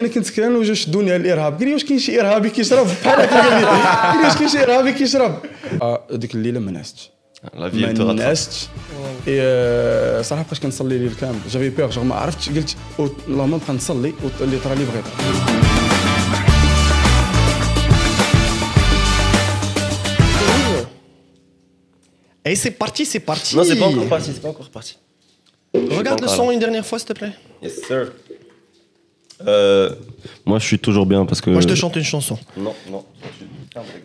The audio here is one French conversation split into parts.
انا كنت كان وجا شدوني على الارهاب قال لي واش كاين شي ارهابي كيشرب بحال هكا قال لي قال لي واش كاين شي ارهابي كيشرب آه، ديك الليله ما نعستش لا في ما te rattrape. نعستش إي، آه، صراحه بقيت كنصلي الليل كامل جافي بيغ جو ما عرفتش قلت أو- اللهم نبقى نصلي واللي طرا لي بغيت Et c'est parti, c'est parti. Non, c'est pas encore parti, c'est pas encore parti. Regarde le Encore son là. une dernière fois, s'il te plaît. Yes, sir. Euh, moi, je suis toujours bien parce que. Moi, je te chante une chanson. Non, non.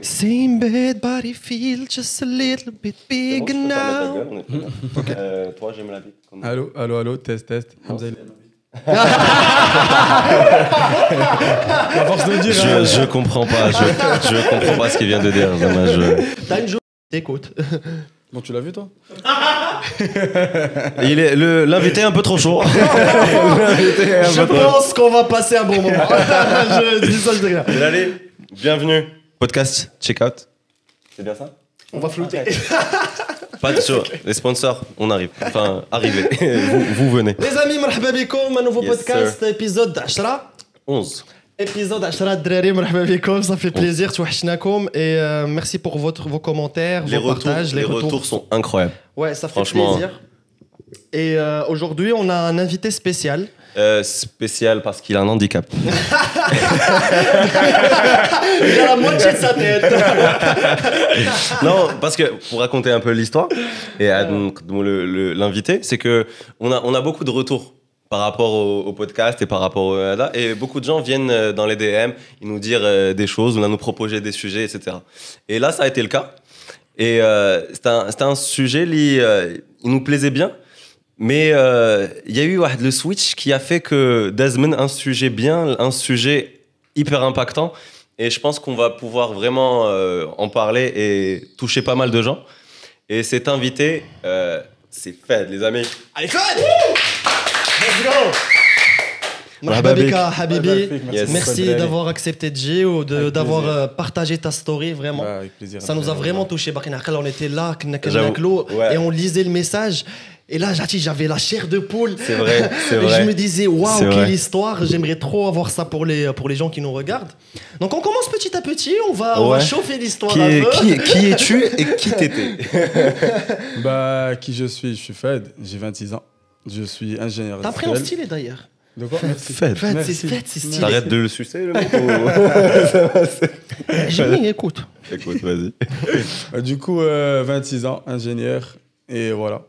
Same bed, body feel just a little bit big bon, now. Gueule, okay. euh, toi, j'aime la bite. Comment... Allô, allô, allô, test, test. Non, force de dire, je, hein. je, comprends pas. Je, je, comprends pas ce qu'il vient de dire. Dommage. T'as une journée, t'écoutes. Tu l'as vu, toi l'invité est un peu trop chaud. Je pense qu'on va passer un bon moment. je dis ça, je dis bienvenue. Podcast, check out. C'est bien ça On va flouter. Pas de sûr. Les sponsors, on arrive. Enfin, arrivez. vous, venez. Les amis, marhaba un nouveau podcast, épisode 10. 11. Épisode 10 الدراري مرحبا بكم, ça fait plaisir, توحشناكم et euh, merci pour votre, vos commentaires, Les vos retours, partages, les retours sont incroyables. Ouais, ça fait Franchement. plaisir. Et euh, aujourd'hui, on a un invité spécial. Euh, spécial parce qu'il a un handicap. Il a la moitié de sa tête. non, parce que pour raconter un peu l'histoire et à donc, donc, le- le- l'invité, c'est que on a, on a beaucoup de retours par rapport au, podcast et par rapport au là, et beaucoup de gens viennent euh, dans les DM, ils nous dire euh, des choses, nous proposer des sujets, etc. Et là, ça a été le cas. Et euh, c'était un, sujet, euh, il nous plaisait bien. Mais euh, il y a eu le switch qui a fait que Desmond, un sujet bien, un sujet hyper impactant. Et je pense qu'on va pouvoir vraiment euh, en parler et toucher pas mal de gens. Et cet invité, euh, c'est Fed, les amis. Allez, Fred Let's go! Habibi, merci d'avoir accepté Gio, d'avoir euh, partagé ta story, vraiment. Bah, plaisir, ça nous a vraiment touché. Bah, on était là, et on lisait le message. Et là, j'avais la chair de poule. C'est vrai, c'est vrai. je me disais, waouh, quelle histoire. J'aimerais trop avoir ça pour les, pour les gens qui nous regardent. Donc, on commence petit à petit. On va, chauffer l'histoire qui, qui es-tu et qui t'étais? Bah, qui je suis? Je suis Fed, j'ai 26 ans. Je suis ingénieur T'as un prénom industriel. stylé d'ailleurs. De quoi Merci. Merci. c'est stylé. T'arrêtes de le sucer, le mec ou- J'ai mis, écoute. Écoute, vas-y. Euh, Du coup, euh, 26 ans, ingénieur. Et voilà.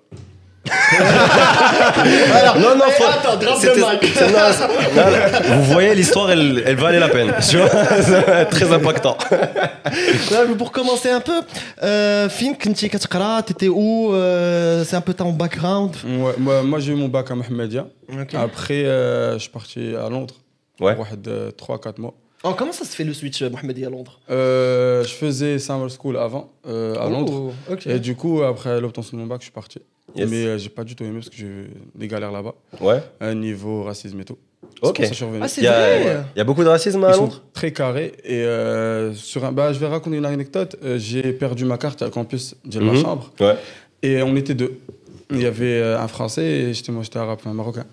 Non, non, faut... attends, drop le mic. Non, vous voyez, l'histoire, elle, elle valait la peine. Tu vois Très impactant. pour commencer un peu, euh, tu étais où euh, C'est un peu ton background Moi, moi j'ai eu mon bac à Mohamedia. Après, euh, je suis parti à Londres. Ouais. Pour 3-4 euh, mois. Oh, comment ça se fait le switch Mohamedi à Londres? Je faisais Summer School avant, à oh, Londres. Et du coup, après l'obtention de mon bac, je suis parti. Yes. Mais euh, j'ai pas du tout aimé parce que j'ai eu des galères là-bas, Ouais. à niveau racisme et tout. Ok. Ah, c'est Il y, a, vrai il y a beaucoup de racisme à Ils sont Londres très carrés. Et euh, sur un, bah, je vais raconter une anecdote. Euh, j'ai perdu ma carte à campus de ma Mhm. chambre. Ouais. Et on était deux. Il y avait euh, un Français et j'étais moi, j'étais arabe, un Marocain.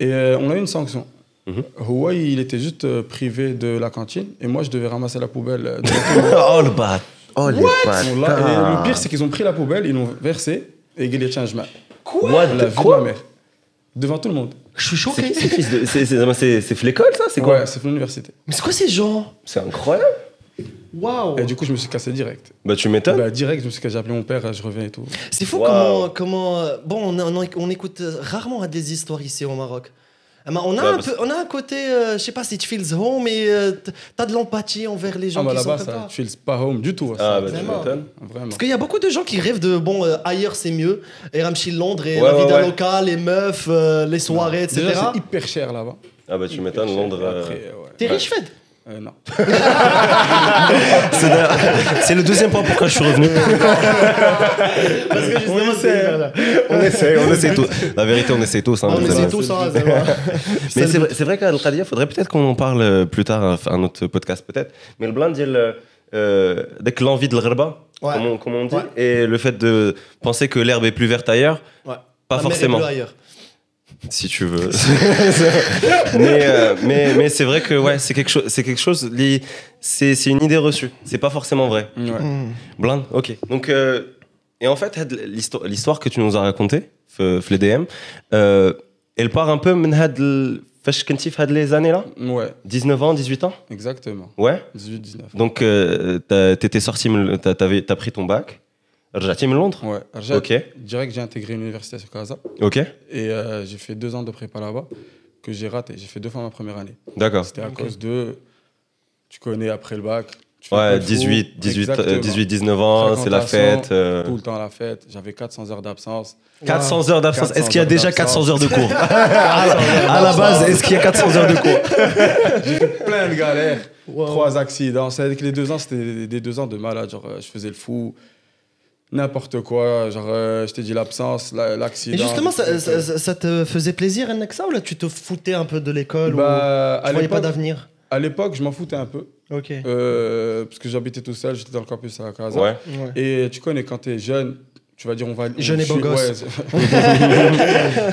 Et euh, on a eu une sanction. Mhm. Huawei, il était juste euh, privé de la cantine et moi, je devais ramasser la poubelle. euh, le monde. Oh le bat. Oh les Là, et le pire, c'est qu'ils ont pris la poubelle, ils l'ont versé et ils tiens, je Quoi La vie de ma mère. Devant tout le monde. Je suis choqué. C'est fils de- c'est- c'est- l'école ça? C'est quoi? Ouais, c'est pour l'université. Mais c'est quoi ces gens? C'est incroyable. Waouh Et du coup, je me suis cassé direct. Bah tu m'étonnes. Bah, direct, je me suis cassé, j'ai appelé mon père, je reviens et tout. C'est fou comment, comment. euh, Bon, on, on, on écoute rarement des histoires ici au Maroc. Ah, mais On a, Ouais, un peu, on a un côté, euh, je sais pas si tu feels home, mais euh, t'as de l'empathie envers les gens Ah, bah qui sont là-bas, comme ça, ça. tu feels pas home du tout. Ah ça. bah tu Vraiment. m'étonnes. Vraiment. Parce qu'il y a beaucoup de gens qui rêvent de bon euh, ailleurs c'est mieux et Ramchi Londres et Ouais, la ouais, vida ouais. locale les meufs euh, les soirées etc. Déjà, c'est hyper cher là-bas. Ah bah tu m'étonnes. Londres. euh, Après, ouais. T'es Ouais. riche Fed Euh, non. C'est le deuxième point pourquoi je suis revenu. Parce que justement c'est voilà. on essaie, on essaie tous. La vérité, on essaie tous. hein, on essaie tous hein, c'est vrai. Mais c'est vrai, c'est vrai qu'à Al-Qadia, faudrait peut-être qu'on en parle euh, plus tard, un, un autre podcast peut-être. Mais le blanc dit le- euh, dès que l'envie de l'herba, Ouais. comme, on, comme on dit, Ouais. et le fait de penser que l'herbe est plus verte ailleurs, Ouais. pas La mer est forcément. bleue ailleurs si tu veux. mais, euh, mais, mais c'est vrai que ouais, c'est quelque chose, c'est quelque chose, c'est une idée reçue. C'est pas forcément vrai. Ouais. Mm. Blind, ok. Donc euh, et en fait, l'histoire que tu nous as racontée, les euh, elle part un peu de Fesh had les années là Ouais. 19 ans, 18 ans? Exactement. Ouais 18-19. Donc, euh, t'étais sorti, t'as pris ton bac Rjati Londres Ouais, direct j'ai intégré l'université à Casa. Ok. Et euh, j'ai fait deux ans de prépa là-bas que j'ai raté. J'ai fait deux fois ma première année. D'accord. C'était à cause de. Tu connais après le bac. Ouais, 18-19 euh, ans, c'est la fête. Euh. Tout le temps la fête. J'avais 400 heures d'absence. 400 heures d'absence. Est-ce qu'il y a déjà 400 heures de cours À la base, est-ce qu'il y a 400 heures de cours J'ai fait plein de galères. Trois accidents. Avec les deux ans, c'était des deux ans de malade. Genre, je faisais le fou. N'importe quoi. Genre, euh, je t'ai dit l'absence, la- l'accident. Et justement, ça, ça- ça- ça te faisait plaisir, ça, ou là tu te foutais un peu de l'école ou Bah, tu à voyais pas d'avenir? à l'époque, je m'en foutais un peu. Ok. Euh, parce que j'habitais tout seul, j'étais dans le campus à Casa. Ouais. Ouais. Et tu connais, quand t'es jeune, tu vas dire on va. Jeune et beau gosse. ouais,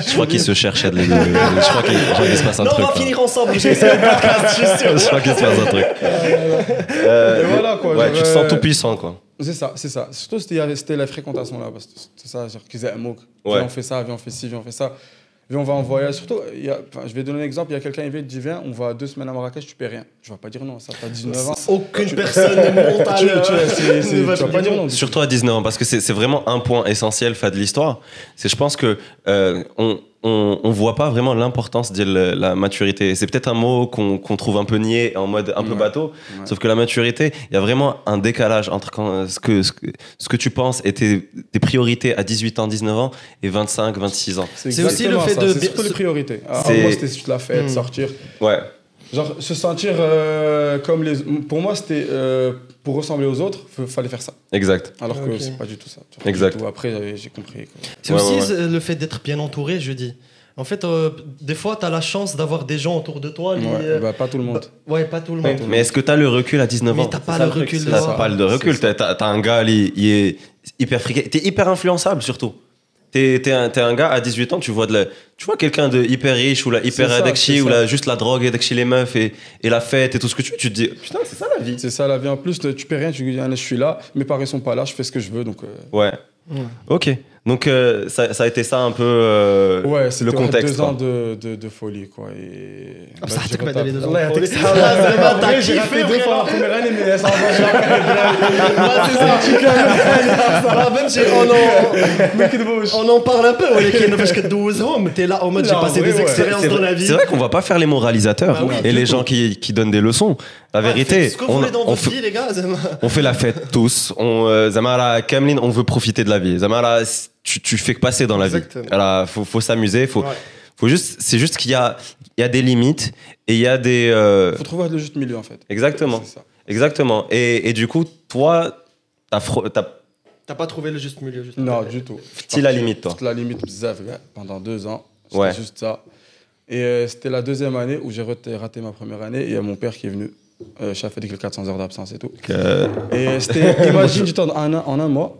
Je crois qu'il se cherche. de- de- Je crois qu'il se passe un Non, on truc. va là. finir ensemble, j'ai essayé le podcast, je suis sûr. Je crois qu'il se passe un truc. Euh, Et voilà, quoi, Ouais, tu te sens euh, tout puissant, quoi. C'est ça, c'est ça. Surtout, c'était la fréquentation là. parce que C'est ça, genre, qu'ils aient un mot. Ouais. Viens, on fait ça, viens, on fait ci, viens, on fait ça. Viens, on va en voyage. Surtout, il y a, enfin, je vais donner un exemple. Il y a quelqu'un qui vient, il dit Viens, on va deux semaines à Marrakech, tu paies rien. Je vais pas dire non, ça t'as 19 ans. Aucune personne ne monte à l'heure. tu- Ne vas pas dire non. Surtout à 19 ans, parce que c'est c'est vraiment un point essentiel fait de l'histoire. C'est, je pense que euh, on, on, on voit pas vraiment l'importance de la, maturité. C'est peut-être un mot qu'on trouve un peu niais, en mode un peu Ouais. bateau. Ouais. Sauf que la maturité, il y a vraiment un décalage entre quand, ce, que, ce, que, ce que tu penses et tes, tes priorités à 18 ans, 19 ans et 25, 26 ans. C'est aussi le fait ça, de C'est surtout les priorités. Ah, C'est- Moi, c'était juste la fête, Hmm. sortir. Ouais, Genre, se sentir euh, comme les. Pour moi, c'était. euh, pour ressembler aux autres, il fallait faire ça. exact. Alors que c'est pas du tout ça. Exact. tout. Après, j'avais- j'ai compris. C'est Ouais, aussi ouais, ouais. euh, le fait d'être bien entouré, je dis. En fait, euh, des fois, tu as la chance d'avoir des gens autour de toi. les, Ouais, euh, bah, pas tout le monde. bah, ouais, pas tout le monde. Mais est-ce que tu as le recul à 19 Mais ans? t'as pas le recul. T'as pas le recul. T'as t'as un gars, il, il est hyper friqué. T'es hyper influençable surtout. T'es t'es un, t'es un gars à 18 ans, tu vois, de la- tu vois quelqu'un de hyper riche ou la hyper c'est ou la, juste la drogue chez les meufs et, et la fête et tout ce que tu veux. Tu te dis, putain, c'est ça la vie. C'est ça la vie. En plus, tu paies rien, tu dis, Allez, je suis là, mes parents sont pas là, je fais ce que je veux. Donc, euh, Ouais. Ouais. Ok. Donc euh, ça, a été ça un peu euh, le contexte. de, folie quoi. Ah, on en parle un peu mais là en mode j'ai passé des dans la vie. C'est vrai qu'on va pas faire les moralisateurs et les gens qui donnent des leçons. La vérité, ce que vous on, voulez dans on votre fait- vie, les gars. Zama. On fait la fête tous. On, euh, Zamara, Kamlin, on veut profiter de la vie. Zamara, tu, tu fais que passer dans la vie. Voilà, faut, faut s'amuser. Faut, Ouais. faut juste, c'est juste qu'il y a, il y a des limites et il y a des. euh, faut trouver le juste milieu, en fait. exactement, C'est ça. exactement. Et, et du coup, toi, t'as, fro- t'as T'as pas trouvé le juste milieu. Juste Non, du tout. petit la limite, toi. La limite bzaf, gars, pendant deux ans. C'était Ouais. juste ça. Et euh, c'était la deuxième année où j'ai raté, raté ma première année. Et il y a mon père qui est venu. Euh, j'ai fait 400 heures d'absence et tout. Et c'était, imagine, du temps, en, un, en un mois,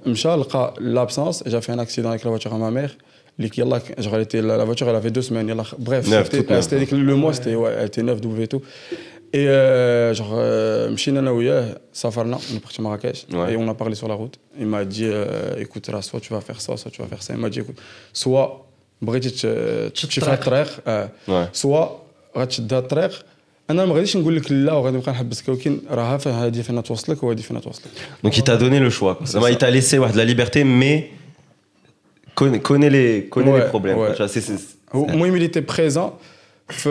l'absence, j'ai fait un accident avec la voiture à ma mère. Genre, elle était, la, voiture, elle avait deux semaines. bref, c'était, le mois, c'était, ouais, elle était neuve, double et tout. Et euh, genre, euh, Safarna, on est parti à Marrakech, ouais. et on a parlé sur la route. Il m'a dit, euh, écoute, là, soit tu vas faire ça, soit tu vas faire ça. Il m'a dit, écoute, soit, euh, tu fais un euh, soit, tu vas آه، Ouais. سوا غتشد هاد الطريق انا ما غاديش نقول لك لا وغادي نبقى نحبسك ولكن راه فين هادي فين توصلك وهادي فين توصلك Donc il t'a donné le choix. C'est Zama, ça. il t'a laissé ouais, de la liberté, mais connais, connais les, connais Ouais, les problèmes. ouais. quoi. Tu vois, c'est- c'est- هو المهم il était présent ف-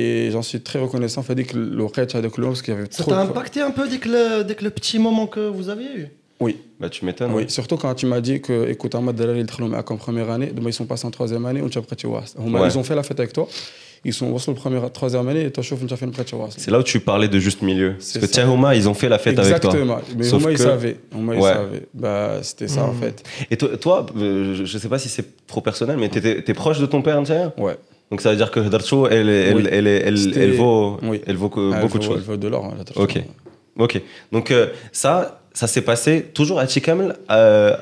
et j'en suis très reconnaissant في هذيك الوقت هذاك اليوم parce qu'il y avait Ça trop t'a de- impacté un peu dès que, le, dès que le petit moment que vous aviez eu oui Bah, tu m'étonnes. oui surtout quand tu m'as dit que écoute هما الدراري اللي دخلوا معاك en première année دابا ils sont passés en troisième année وانت بقيتي واصل هما Ouais. ils ont fait la fête avec toi ils sont wasl première troisième année et toi C'est là où tu parlais de juste milieu. Parce que tiens, Homa, ils ont fait la fête Exactement. avec toi. Exactement. Mais Sauf que... ils savaient. Ouais. ils savaient. Bah, c'était ça en hmm. fait. Et toi, euh, je, je sais pas si c'est trop personnel, mais t'es es proche de ton père, tiens Ouais. Donc ça veut dire que Darcho, elle, elle, elle, elle, elle, vaut, elle vaut beaucoup de choses. Elle vaut de l'or, hein, Ok. Ok. Donc euh, ça, ça s'est passé toujours à Chikamel euh,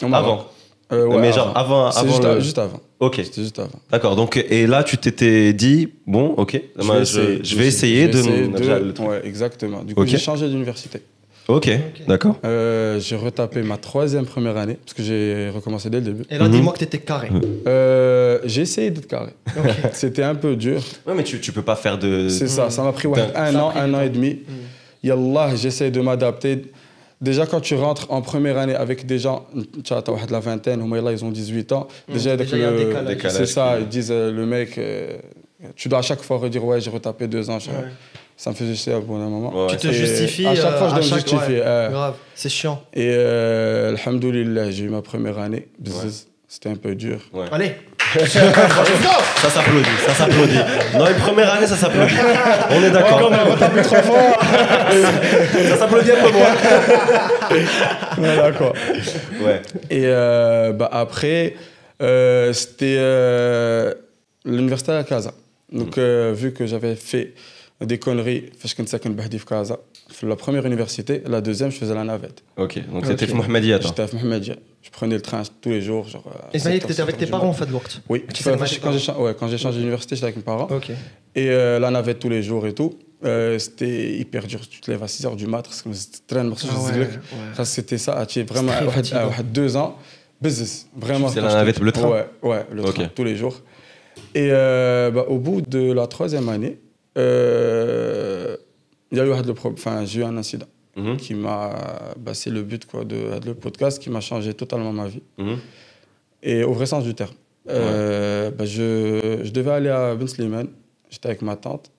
avant. Euh, ouais, mais genre avant, avant, le... juste avant. Ok, C'était juste avant. d'accord. Donc, et là, tu t'étais dit, bon, ok, je, je vais essayer de. déjà, le truc. Ouais, exactement. Du coup, j'ai changé d'université. Ok, d'accord. Euh, j'ai retapé ma troisième première année, parce que j'ai recommencé dès le début. Et là, Mhm. dis-moi que t'étais carré. Euh, j'ai essayé d'être carré. Ok. C'était un peu dur. Ouais, mais tu, tu peux pas faire de. C'est ça, ça m'a pris ouais, un Ça an, pris un an et demi. Yallah, j'essaie de m'adapter. Déjà, quand tu rentres en première année avec des gens, tu as de la vingtaine, ils ont 18 ans. Déjà, avec Déjà, il y a un le- c'est ça, ils disent euh, le mec, euh, tu dois à chaque fois redire, ouais, j'ai retapé deux ans. Ouais. Ça me faisait chier à bout d'un moment. Ouais, Tu te Et justifies. À chaque fois, je euh, dois me justifier. ouais. euh. Grave, c'est chiant. Et euh, alhamdoulilah, j'ai eu ma première année. C'était un peu dur. Ouais. Allez, Ça s'applaudit, ça s'applaudit. Dans les premières années, ça s'applaudit. On est d'accord. ça s'applaudit un peu moins. Voilà, quoi. Ouais. Et euh, bah, après, euh, c'était euh, l'université à Casa. Donc, euh, vu que j'avais fait des conneries, la première université, la deuxième, je faisais la navette. Ok, donc c'était okay. Mohamedia, hein. J'étais à Mohamedia. Je prenais le train tous les jours. Genre, et ça y est, tu étais avec tes parents, en fait, Lourdes Oui, quand, j'ai, changé d'université, j'étais avec mes parents. Okay. Et euh, la navette tous les jours et tout. Euh, c'était hyper dur. Tu te lèves à 6 h du mat, parce c'était très morceau. Ah c'était ça, à vraiment deux ans. Business, vraiment. C'est la navette, le train Ouais, ouais le train, tous les jours. Et euh, bah, au bout de la troisième année, euh, j'ai eu un incident mhm. qui m'a. Bah, c'est le but de, le podcast qui m'a changé totalement ma vie. Mhm. Et au vrai sens du terme. Euh, bah, je, devais aller à Ben j'étais avec ma tante,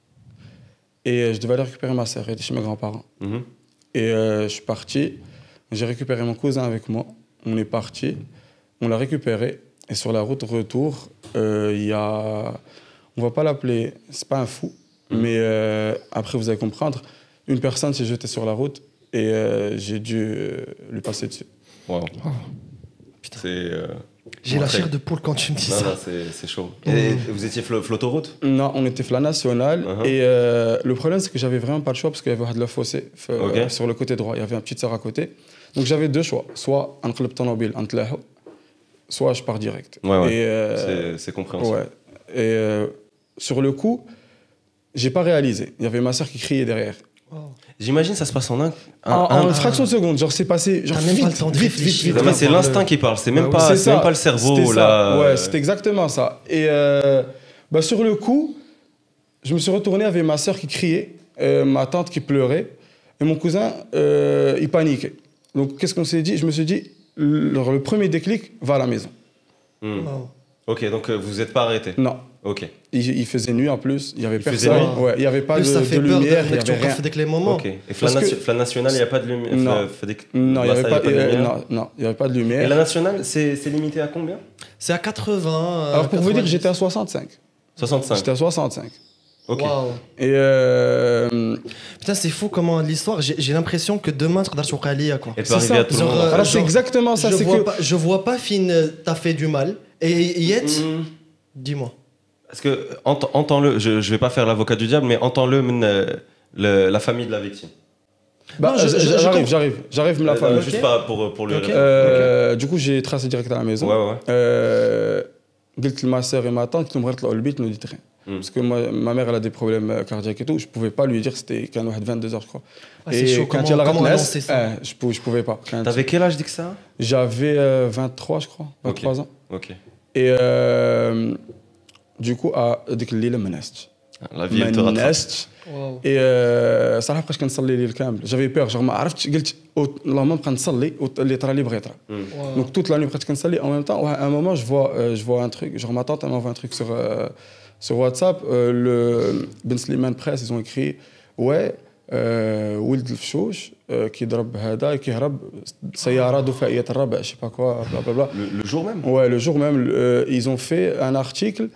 et euh, je devais aller récupérer ma sœur, elle était chez mes grands-parents. Mhm. Et euh, je suis parti, j'ai récupéré mon cousin avec moi, on est parti, on l'a récupéré, et sur la route retour, il y a. On va pas l'appeler, c'est pas un fou, mais euh, après vous allez comprendre, une personne s'est jetée sur la route et euh, j'ai dû euh, lui passer dessus. Wow. C'est. euh, J'ai la chair de poule quand tu me dis Non, ça. non, c'est c'est chaud. Et vous étiez flo- flottoroute Non, on était la nationale. Uh-huh. Et euh, le problème, c'est que j'avais vraiment pas le choix parce qu'il y avait de la fossé f- Ok. euh, sur le côté droit. Il y avait un petit sœur à côté. Donc j'avais deux choix. Soit un club automobile, un soit je pars direct. Ouais, ouais. Et, euh, C'est- C'est compréhensible. ouais. Et euh, sur le coup, j'ai pas réalisé. Il y avait ma sœur qui criait derrière. J'imagine ça se passe en un. un- en un- en une fraction de seconde, genre c'est passé. Genre T'as même vite, pas le temps de vite, vite, c'est le- l'instinct qui parle, c'est même, Ouais, pas, C'est c'est même ça. pas le cerveau là. Ouais, euh, c'était exactement ça. Et euh, bah, sur le coup, je me suis retourné avec ma soeur qui criait, euh, ma tante qui pleurait, et mon cousin, euh, il paniquait. Donc, qu'est-ce qu'on s'est dit? Je me suis dit, le, le premier déclic, va à la maison. hmm. Ok, donc euh, vous n'êtes pas arrêté? Non. Ok. Il, il faisait nuit en plus, il n'y avait Il personne. Ouais, il n'y avait pas Plus de, ça de fait peur lumière, il n'y d'être avait rien. avec les moments. Ok. Et Flan, que- Flan National, il n'y a pas de lumière Non. Non, il n'y avait, pas, non, non, il y avait pas de Et lumière. la nationale, c'est c'est limité à combien? C'est à 80. euh, Alors, pour vous dire, 90. j'étais à 65. 65. J'étais à 65. Ok. Waouh. Et euh, Putain, c'est fou comment l'histoire. J'ai l'impression que demain, tu Kalia, quoi. C'est ça. Genre, euh, fait. alors, c'est exactement ça. je, C'est vois que pas, euh, t'as fait du mal. Et Yet, Hmm. dis-moi. Parce que, ent entends-le, je ne vais pas faire l'avocat du diable, mais entends-le, euh, la famille de la victime. Bah, euh, j'arrive, j'arrive, j'arrive me la euh, famille. Juste pas pour, pour le. Okay. Du coup, j'ai tracé direct à la maison. Ouais, ouais. Euh, ma soeur et ma tante qui me le bit, ne dit rien. Hmm. Parce que ma, ma, mère, elle a des problèmes cardiaques et tout. Je ne pouvais pas lui dire que c'était qu'un 22h, je crois. Ah, et chaud. quand comment, elle a comment annoncer ça eh, je, pouvais, je pouvais pas. T'avais quel âge, dit que ça J'avais 23, je crois. 23 ans. Ok. Et du coup à ديك الليله ما نعستش La vie, elle te ما rattrape. نعستش Waouh. اي آه، صراحه بقيت كنصلي الليل كامل جافي بيغ جوغ ما عرفتش قلت أو- اللهم نبقى نصلي اللي طرا لي بغى يطرا Waouh. Donc toute la nuit, presque comme ça, en même temps, ouais, à un moment, je vois, euh, je vois un truc. Genre, ma tante, elle m'envoie un truc sur, euh, sur WhatsApp. Euh, le Ben Slimane Press, ils ont écrit Ouais, euh, ولد الفشوش euh, كيضرب هذا كيهرب سيارة دفاعية الربع je sais pas quoi bla bla bla Le, le jour même ouais le jour même euh, ils ont fait un article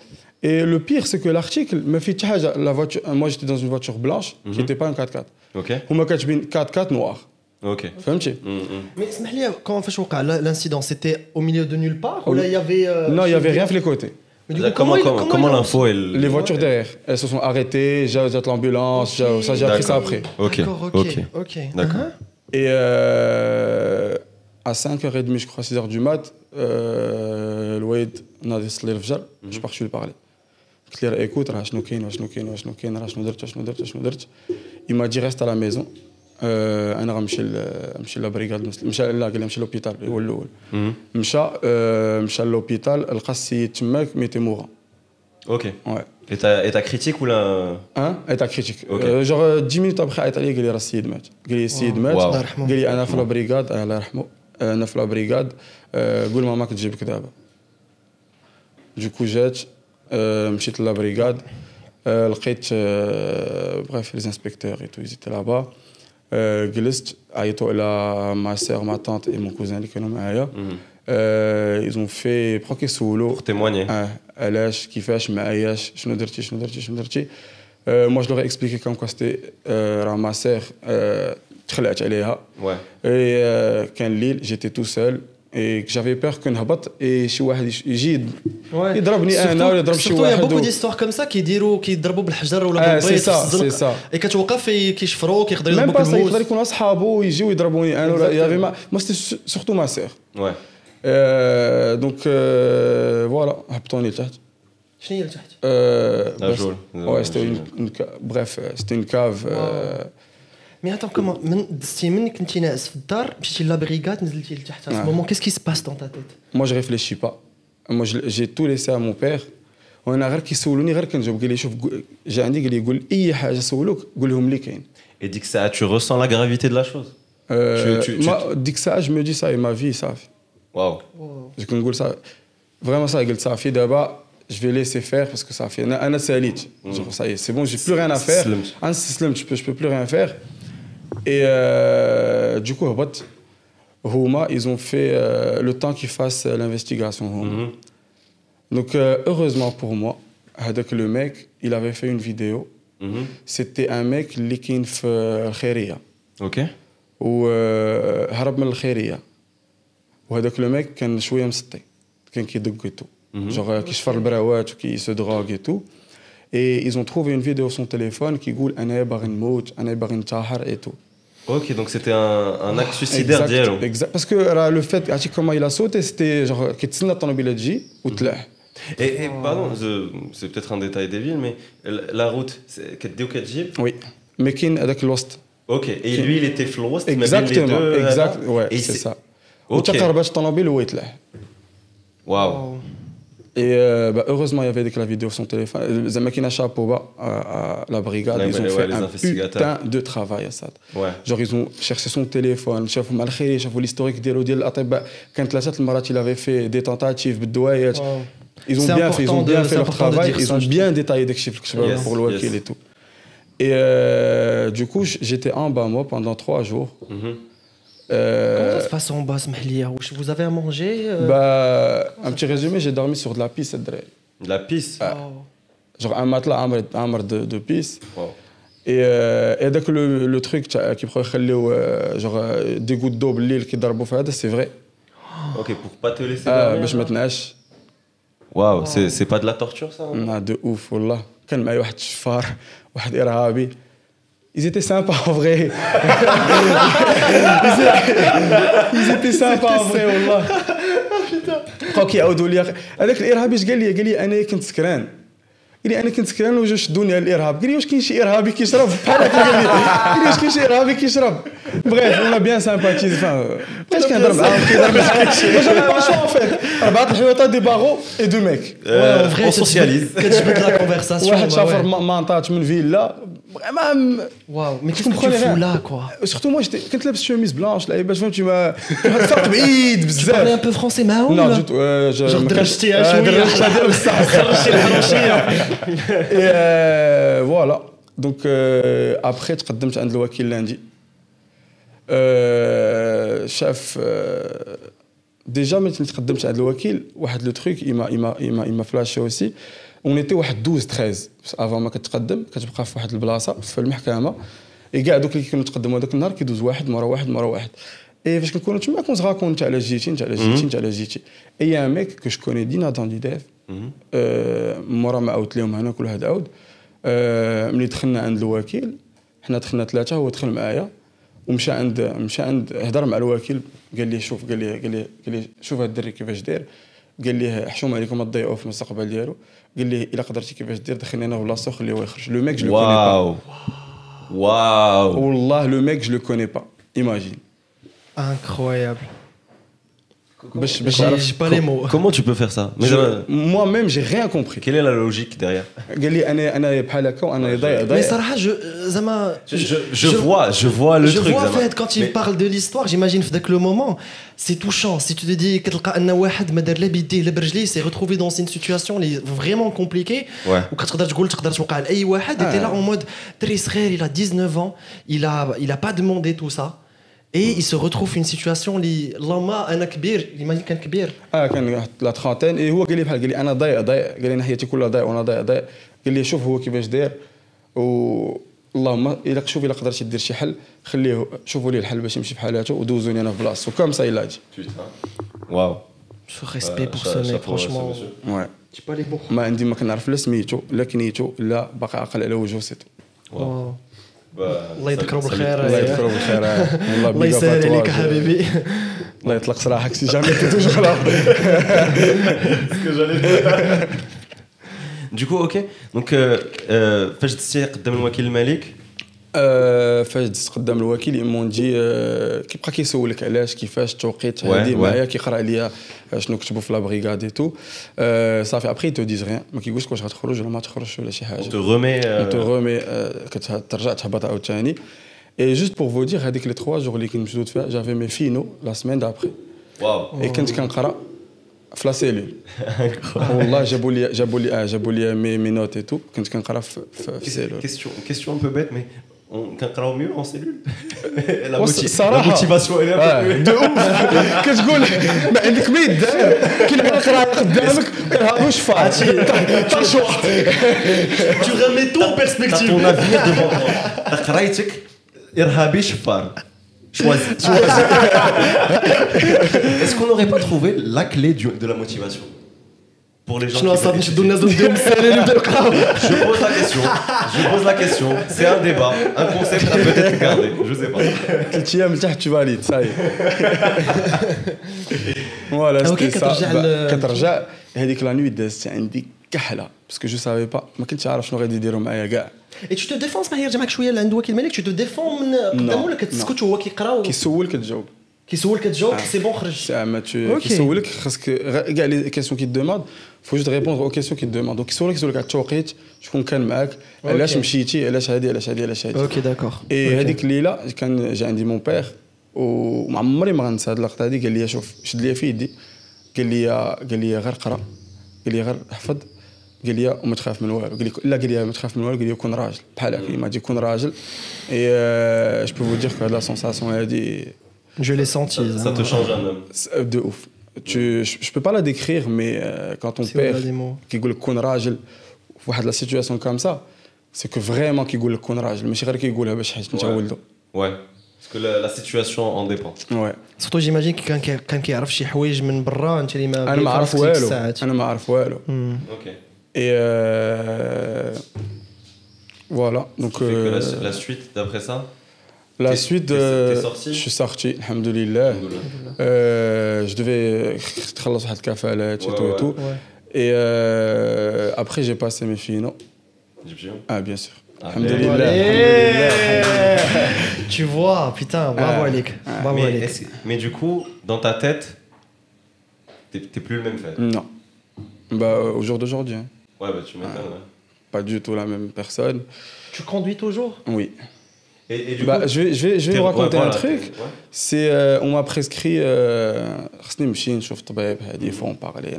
Et le pire, c'est que l'article me fait la voiture. Euh, moi, j'étais dans une voiture blanche mm -hmm. qui mhm. n'était pas un 4x4. Ok. Mm, mm. On m'a 4x4 noir. Ok. Fahmti. Mais comment fait Chouka L'incident, c'était au milieu de nulle part euh, Non, il y avait rien sur les côtés. Mais comment, comment, comment, comment l'info elle... Les voitures derrière, elles se sont arrêtées, j'ai appelé l'ambulance, ça j'ai appris ça après. Ok, ok, ok. D'accord. Uh-huh. Et euh, à 5h30, je crois, 6h du mat, euh, je mhm. pars, je lui parler. قلت له راه écoute راه شنو كاين وشنو كاين وشنو كاين راه شنو درت وشنو درت وشنو درت il m'a dit reste à la maison. آه، أنا غنمشي نمشي لابريغاد مشى لا قال لي نمشي لوبيتال هو الأول. مشى آه، مشى لوبيتال لقى السيد تماك ميتي مورا Ok. ouais. Et ta, et ta critique ou la. ان ايتا كريتيك Ok. جوغ 10 مينوت ابخي عيط عليا قال لي راه السيد مات قال لي السيد مات واو. الله يرحمه. قال لي أنا في لابريغاد الله يرحمه أنا في لابريغاد قول ماماك تجيبك دابا دوكو جات مشيت لابريغاد آه، لقيت بغيف لي انسبكتور اي تو زيت لابا آه، جلست عيطوا على ما سير ما طونت اي مون كوزان اللي كانوا معايا Mhm. ايزون في بخا كيسولوا Pour témoigner. اه علاش كيفاش ما عياش شنو درتي شنو درتي شنو درتي موا جو لوغي اكسبليكي كوم كوا سيتي راه ما سير تخلعت عليها Ouais. اي آه، كان الليل جيتي تو سول j'avais peur qu'on et شي واحد يجي يضربني أنا ولا يضرب شي واحد بوكو دي ستوار كوم سا كيديروا كيضربوا بالحجر ولا بالبيض سي سا سي سا اي كتوقف كيشفروك كيقدر يضربوك بالموس يقدر يكونوا اصحابو يجيو يضربوني أنا ولا يافي ما سورتو ما donc دونك فوالا هبطوني لتحت شنو هي لتحت؟ لا جول بريف سيتي كاف une, une ca- bref, euh, c'était une cave. euh, مي اتون كومون من دزتي من كنتي ناعس في الدار مشيتي لابريغاد نزلتي لتحت آه. ا مومون كيس كي سباس دون تا تيت moi, je réfléchis pas. Moi, je- j'ai tout laissé à mon père. وانا غير كيسولوني غير كنجاوب قال لي شوف قول- جا عندي قال لي قول اي حاجه سولوك قول لهم اللي كاين Et dis que ça, tu ressens la gravité de la chose. Euh, tu- tu- moi, ديك الساعه je me dis ça et ma vie صافي Waouh. جو كنقول صافي فريمون صافي قلت صافي دابا je vais laisser faire parce que صافي انا انا ساليت Genre, ça y est c'est bon j'ai plus rien à faire استسلمت. انا استسلمت je peux je peux plus rien faire Et euh, du coup, Rouma, ils ont fait euh, le temps qu'ils fassent euh, l'investigation. Mhm. Donc, heureusement pour moi, avec le mec, il avait fait une vidéo. Mhm. C'était un mec, Likin Kheria. Ok. Ou Harab Mel Kheria. Ou avec le mec, qui est chouïa msté. Qui est et tout. Mhm. Genre, qui se fait le brawat, qui se drogue et tout. Et ils ont trouvé une vidéo sur son téléphone qui goule un Ebarin Mouch, un Tahar et tout. Ok, donc c'était un, acte suicidaire exact, exact, Parce que euh, le fait, comment il a sauté, c'était genre, euh, qu'il a ton ou et, pardon, c'est peut-être un détail débile, mais la route, c'est au Oui, mais qui avec Lost. Ok, et lui, il était Lost, Exactement, exact, ouais, c'est ça. Ou tu as ton ou Waouh. Et euh, bah, heureusement, il y avait des vidéo sur son téléphone. Euh, les Amakina Chapoba, euh, à la brigade, ils ont fait un putain de travail à ça. Genre, ils ont cherché son téléphone, chef Malkhiri, chef l'historique d'Elodil Ateba. Quand la chatte, il avait fait des tentatives, Ils ont bien fait, ils ont bien fait leur travail, ils ont bien détaillé des chiffres pour le yes. et tout. Et du coup, j'étais en bas, moi, pendant trois jours. Mm-hmm. Euh, Comment ça se passe en bas سمح لي واش vous avez à manger euh, bah, un petit résumé j'ai dormi sur de la pisse الدراري De la pisse. oh. genre un matelas عامر عامر de, de pisse Waouh. Et, euh, et داك لو لو تروك تاع كيبقاو يخليو جوغ دي غوت دو بالليل كيضربوا في هذا سي فري Ok, pour pas te laisser آه dormir. باش ما تنعش Waouh, c'est c'est pas de la torture ça hein آه دو اوف والله كان معايا واحد الشفار واحد ارهابي Ils étaient sympas en vrai. Ils étaient sympas en vrai والله. بقاو كيعاودوا لي هذاك الارهابي اش قال لي قال لي أنا كنت سكران قال لي أنا كنت سكران وجاو شدوني على الارهاب قال لي واش كاين شي ارهابي كيشرب بحال هكا قال لي قال لي واش كاين شي ارهابي كيشرب بغيت أنا بيان سامباتيز فاهم بقيت كنهضر معاهم كيهضر معاك فرانشمون فيت اربعه الحيوطه دي باغو اي دو ميك Euh, on socialise. كتجبد لا كونفرساسيون واحد شافر مانطات من فيلا فريمون واو مي Je كيف comprenais tu rien. fous là quoi سورتو موا جيت- كنت لابس شوميز بلانش لعيبات فهمتي ما الفرق بعيد Tu parlais un بزاف peu français معاهم نو ولا جيت آه، ج- جور ما كانش- درجتيها آه، شوية. درجتها ديال بصح خرجتي الحروشيه فوالا دونك ابخي تقدمت عند الوكيل اللي عندي آه، شاف آه، ديجا ملي تقدمت عند الوكيل واحد لو تروك ايما ايما ايما ايما فلاشي اوسي اون ايتي واحد 12 13 افون ما كتقدم كتبقى في واحد البلاصة في المحكمة. اي كاع دوك اللي كانوا تقدموا هذاك النهار كيدوز واحد مرة واحد مرة واحد. اي فاش كنكونوا تما كنت غاكون انت على جيتي انت على جيتي. انت على جيتي اي ان ميك كو جو كوني دينا دون دي ديف مورا ما عاودت لهم هنا كل واحد عاود. آه، ملي دخلنا عند الوكيل حنا دخلنا ثلاثة هو دخل معايا. ومشى عند مشى عند هضر مع الوكيل قال لي شوف قال لي قال لي قال لي شوف هاد الدري كيفاش داير. قال لي حشوم عليكم تضيعوه في المستقبل ديالو. قال لي الا قدرتي كيفاش دير دخلني انا في بلاصتو خليه هو يخرج لو ميك جو لو كوني با واو واو والله لو ميك جو لو كوني با ايماجين Incroyable. باش باش J'ai تعرف j'ai pas les mots. Comment tu peux faire ça Mais euh, moi même j'ai rien compris quelle est la logique derrière قال لي انا انا بحال هكا وانا ضايع Mais ضايع Sarah, je, Zama, je, je, je vois, je vois le je truc. vois en Zama. fait quand il Mais- parle de l'histoire, j'imagine que le moment, c'est touchant. Si tu te dis que un واحد ما دار لا بيديه لا برجليه s'est retrouvé dans une situation اللي vraiment compliquée Ouais. وكتقدر تقول تقدر توقع لاي واحد était là en mode دري صغير il a 19 ans il a il a pas demandé tout ça Et il se retrouve une situation اللي اللهم أنا كبير اللي كان كبير آه كان واحد لا تخانتين إيه هو قال لي بحال قال لي أنا ضايع ضايع قال لي ناحيتي كلها ضايع وأنا ضايع ضايع قال لي شوف هو كيفاش داير و اللهم الا شوف الا قدرتي دير شي حل خليه شوفوا لي الحل باش يمشي بحالاته ودوزوني أنا في بلاصتو كوم سا الا جي ce franchement. monsieur. واي j'ai pas les mots. ما عندي ما كنعرف لا سميتو لا كنيتو لا باقي عاقل على وجهه سيتو. واو. الله يذكره بالخير. الله يذكره بالخير. الله يسهل عليك حبيبي. الله يطلق سراحك سي جامي توجور لا دوكو أوكي دونك فاش دزتي قدام الوكيل الملك فاش دزت قدام الوكيل يمون تجي آه، كيبقى كيسولك علاش كيفاش التوقيت واه، هادي واه. معايا كيقرا عليا آه، شنو كتبوا في لا بريغاد اي تو آه، صافي ابخي تو ديز غيان ما كيقولش واش غتخرج ولا ما تخرجش ولا شي on حاجه te remet. euh, اون تو رومي كترجع تهبط عاوتاني اي جوست بور فو دير هذيك لي تخوا جور اللي كنت مشدود فيها جافي مي فينو لا سيمين دابخي Waouh. اي كنت كنقرا في لا سيلول والله جابوا لي جابوا لي آه، جابوا لي مي مي نوت اي تو كنت كنقرا في في- في السيلول Question, question un peu bête, mais on كنقراو mieux en cellule la, وص- moti- la الصراحة. motivation elle est un peu آه، plus- دو اوف كتقول ما عندك ما يدار كاين واحد قرا قدامك كنهضروش فاش تا شوا tu remets tout en T'as perspective ton avenir devant toi. Ta قرايتك إرهابي شفار. Choisis. Est-ce qu'on n'aurait pas trouvé la clé du- de la motivation Pour les gens qui Je pose la question. Je pose la question. C'est un débat, un concept à peut-être garder. Je sais pas. لتحت تو فاليد ساي فوالا أوكي، سيتي سا كترجع با- ل- كترجع هذيك لا نوي دازت عندي كحله باسكو جو سافي با ما كنتش عارف شنو غادي يديروا معايا كاع اي تو تو ديفون اسمح لي نرجع معك شوية لعند وكيل الملك تو ديفون من قدامه ولا كتسكت وهو كيقرا كيسول كتجاوب كيسول كتجاوب سي بون خرج زعما. كيسولك خاصك كاع لي كيسيون كي دوموند فو جوست ريبوندر أو كيسيون كي دوموند كيسولك كيسولك على التوقيت شكون كان معاك. علاش. مشيتي؟ علاش هادي؟ علاش هادي؟ علاش هادي؟ أوكي داكور اي هذيك الليلة كان جا عندي مون بير وما عمري ما غنسى هاد اللقطة هادي. قال لي شوف شد لي في يدي. قال لي قال لي غير قرأ. قال لي غير حفظ قال لي وما تخاف من والو. قال لي لا قال لي ما تخاف من والو. قال لي كون راجل. بحال هكا ما تجي كون راجل. اي جو بو فو دير كو هاد لا سونساسيون هادي جو لي سونتي Ça te change un homme. de ouf tu je, je peux pas la décrire mais euh, quand ton C'est père au-delà des mots. كيقول لك كون راجل في واحد لا سيتوياسيون كوم سا سي كو فريمون كيقول لك كون راجل ماشي غير كيقولها باش حيت انت Ouais. ولدو Ouais. Parce que la, la situation en dépend. ouais. سورتو جيماجين كي كان كي- كان كيعرف شي حوايج من برا انت اللي ما انا ما عرف كيفرقش ديك والو الساعات. انا ما عرف والو مم. Ok. et euh, voilà donc Tu fais que la, euh, la suite d'après ça la t'es- suite t'es- euh, t'es sorti je suis sorti alhamdoulilah Alhamdoulilah. euh, je devais تخلص واحد الكفالات et Ouais, tout et ouais. tout Ouais. et euh, après j'ai passé mes finaux Egyptien. ah bien sûr Ah, alhamdoulilah Allez Tu vois, putain, bravo Ah. Alec. Bravo mais, Alec. est-ce- mais du coup, dans ta tête, t'es t'es plus le même fait. non bah au jour d'aujourd'hui hein. Ouais, bah tu m'étonnes. ouais. pas du tout la même personne Tu conduis toujours oui Bah, je vais, je vais, je vais vous raconter un truc. C'est, euh, on m'a prescrit. Euh, bah, bah, des fois, on parlait.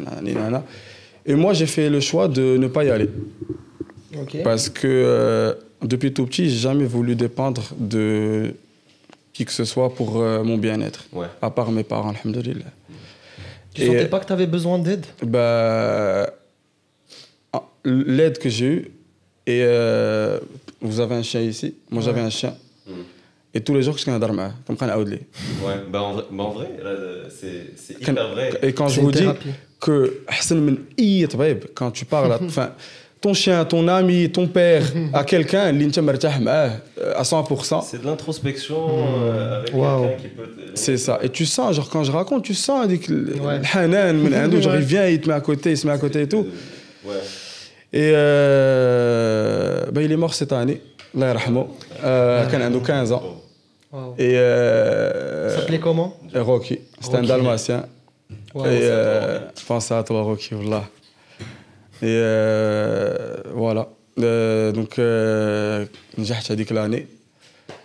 Et moi, j'ai fait le choix de ne pas y aller. Parce que euh, depuis tout petit, j'ai jamais voulu dépendre de qui que ce soit pour euh, mon bien-être. À part mes parents, alhamdoulilah. Tu ne sentais pas que tu avais besoin d'aide? bah, L'aide que j'ai eue, et euh, vous avez un chien ici, moi j'avais un chien. Et tous les jours, je suis un darma, comme quand on Ouais, bah en vrai, ben, en vrai c'est hyper vrai. Et quand je vous dis que ah, quand tu parles, enfin, ton chien, ton ami, ton père, à quelqu'un, ben, euh, à 100%. C'est de l'introspection euh, avec quelqu'un qui peut. C'est ça. Et tu sens, genre quand je raconte, tu sens, ouais. genre il vient, il te met à côté, il se met à côté et tout. Ouais. Et euh, ben, il est mort cette année, Allah yarhamo. Euh, il a 15 ans. Wow. Euh, Ça s'appelait comment? Rocky. C'était un dalmatien. Wow, et euh, pense à toi, Rocky, voilà. Et euh, voilà. Euh, donc, j'ai dit que l'année.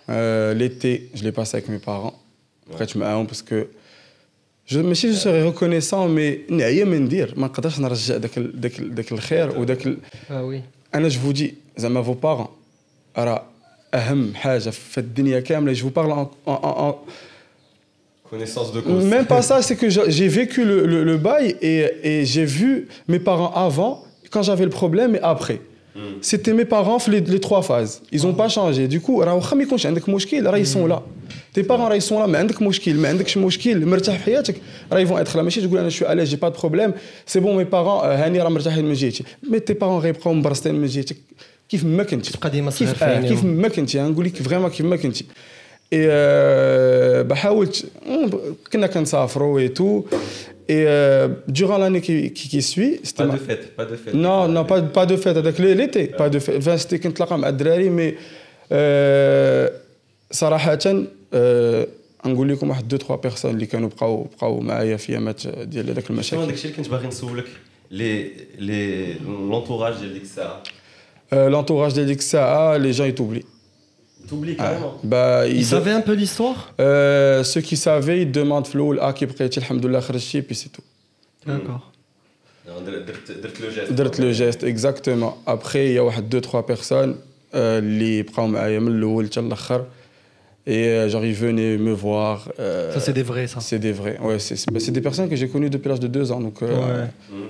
Euh, l'été, je l'ai passé avec mes parents. Après, tu m'as ah, parce que ماشي je serais reconnaissant mais نعيا من ندير ما نقدرش نرجع داك ال- داك ال- داك الخير وداك ال- Ah oui. انا جو دي زعما فو بارون راه اهم حاجه في الدنيا كامله جو بارل en, en, en, Connaissance de cause. Même pas ça, c'est que je- j'ai vécu le, le- le bail et, et j'ai vu mes parents avant, quand j'avais le problème, et après. C'était mes parents les, les trois phases. Ils n'ont pas changé. Du coup, راه واخا ما يكونش عندك مشكل راه ils sont là. Tes parents راه là ما عندك مشكل ما عندكش مشكل مرتاح في حياتك. راه être là ماشي تقول أنا شو de problème. C'est bon mes parents آه، هاني راه مرتاحين من جهتي مي tes parents غيبقاو مبرسطين من جهتك كيف ما كنتي. تبقى ديما صغير كيف في آه عينيهم. كيف ما كنتي. نقول لك فريمون كيف ما كنتي. آه بحاول كنا كنسافروا اي تو اي durant l'année qui, qui, qui suit Pas c'était de ma- fête, pas de fête. non non pas pas de fête. هذاك l'été pas de fête. Enfin c'était كنتلاقى مع الدراري مي صراحة آه نقول لكم واحد دو تخوا بيرسون اللي كانوا بقاو بقاو معايا في ايامات ديال هذاك المشاكل. داك الشيء اللي كنت باغي نسولك؟ لي لي لونتوراج ديال ديك الساعة. آه l'entourage ديال ديك الساعة les gens ils t'oublient توبلي آه. كاريمون bah Ils ils- savaient un peu l'histoire? Euh, ceux qui savaient, ils demandent Flo, ah, qui prête, alhamdoulilah, kharajti, puis c'est tout. D'accord. درت درت لو جيست درت il y a واحد, trois personnes euh, اللي بقاو معايا من الأول حتى الأخر. Et euh, genre ils venaient me voir. euh, Ça, c'est des vrais, ça. c'est des vrais. Ouais, c'est c'est- bah, c'est des personnes que j'ai connues depuis l'âge de deux ans, donc euh, Ouais.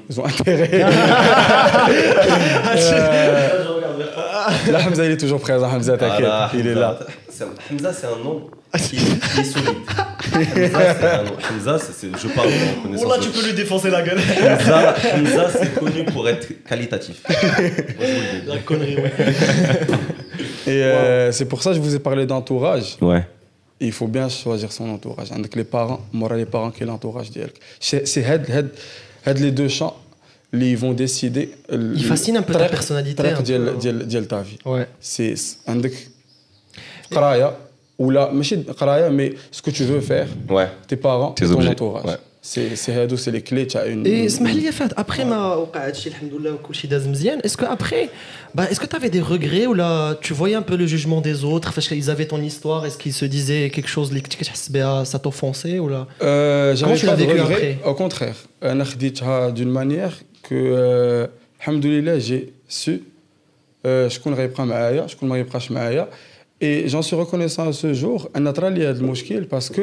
ils ont intérêt. Là, Hamza, il est toujours présent. Hamza, t'inquiète, Voilà, il est là. C'est- Hamza, c'est un nom qui, est solide. Hamza, c'est un nom. Hamza, c'est- c'est- je parle en connaissance. de- peux lui défoncer la gueule. Hamza, Hamza, c'est connu pour être qualitatif. La connerie, ouais. Et euh, c'est pour ça que je vous ai parlé d'entourage. Ouais. il faut bien choisir son entourage. Avec les parents, moi, les parents qui est l'entourage ديالك. C'est c'est had, had, had les deux champs اللي ils vont décider. Ils fascinent un peu ta personnalité, الطريق un peu. ديال ديال ديال ta vie. Ouais. C'est c'est- عندك قرايه ولا ماشي قرايه mais ce que tu veux faire, Ouais. tes parents, Tes et ton objets, entourage. ouais. C'est c'est هادو c'est les clés تاع une. Et اسمح لي فهد après ما وقع هادشي الحمد لله وكلشي داز مزيان est-ce que après bah est-ce que tu avais des regrets ou là tu voyais un peu le jugement des autres فاش ils avaient ton histoire est-ce qu'ils se disaient quelque chose اللي كنت كتحس بها ça t'offensait ou là Euh, Comment j'avais tu pas l'as de vécu regret. après Au contraire, انا خديتها d'une manière que euh, alhamdoulilah j'ai su euh, شكون غيبقى معايا شكون ما يبقاش معايا et j'en suis reconnaissant à ce jour ان طرا لي هذا المشكل باسكو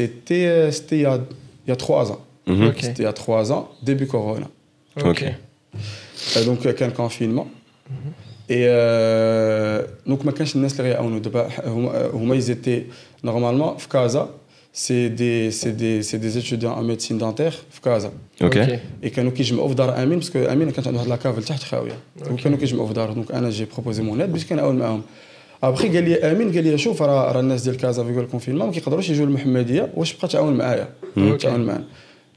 Euh, c'était il y a, y a trois ans. Mhm. C'était il y a trois ans, début Corona. Ok. okay. Euh, donc, quel confinement. Mhm. Et euh, donc, ma cache n'est pas nous euh, ils étaient normalement à Casa. C'est des, des, des étudiants en médecine dentaire à Et quand nous qui offre dar Amin, parce que Amin, quand on a la cave, Donc, nous qui donc, j'ai proposé mon aide, a un أبخي قال لي آمين قال لي شوف راه راه الناس ديال كازا فيكو الكونفينمون ما كيقدروش يجوا للمحمدية. واش بقى تعاون معايا تعاون معانا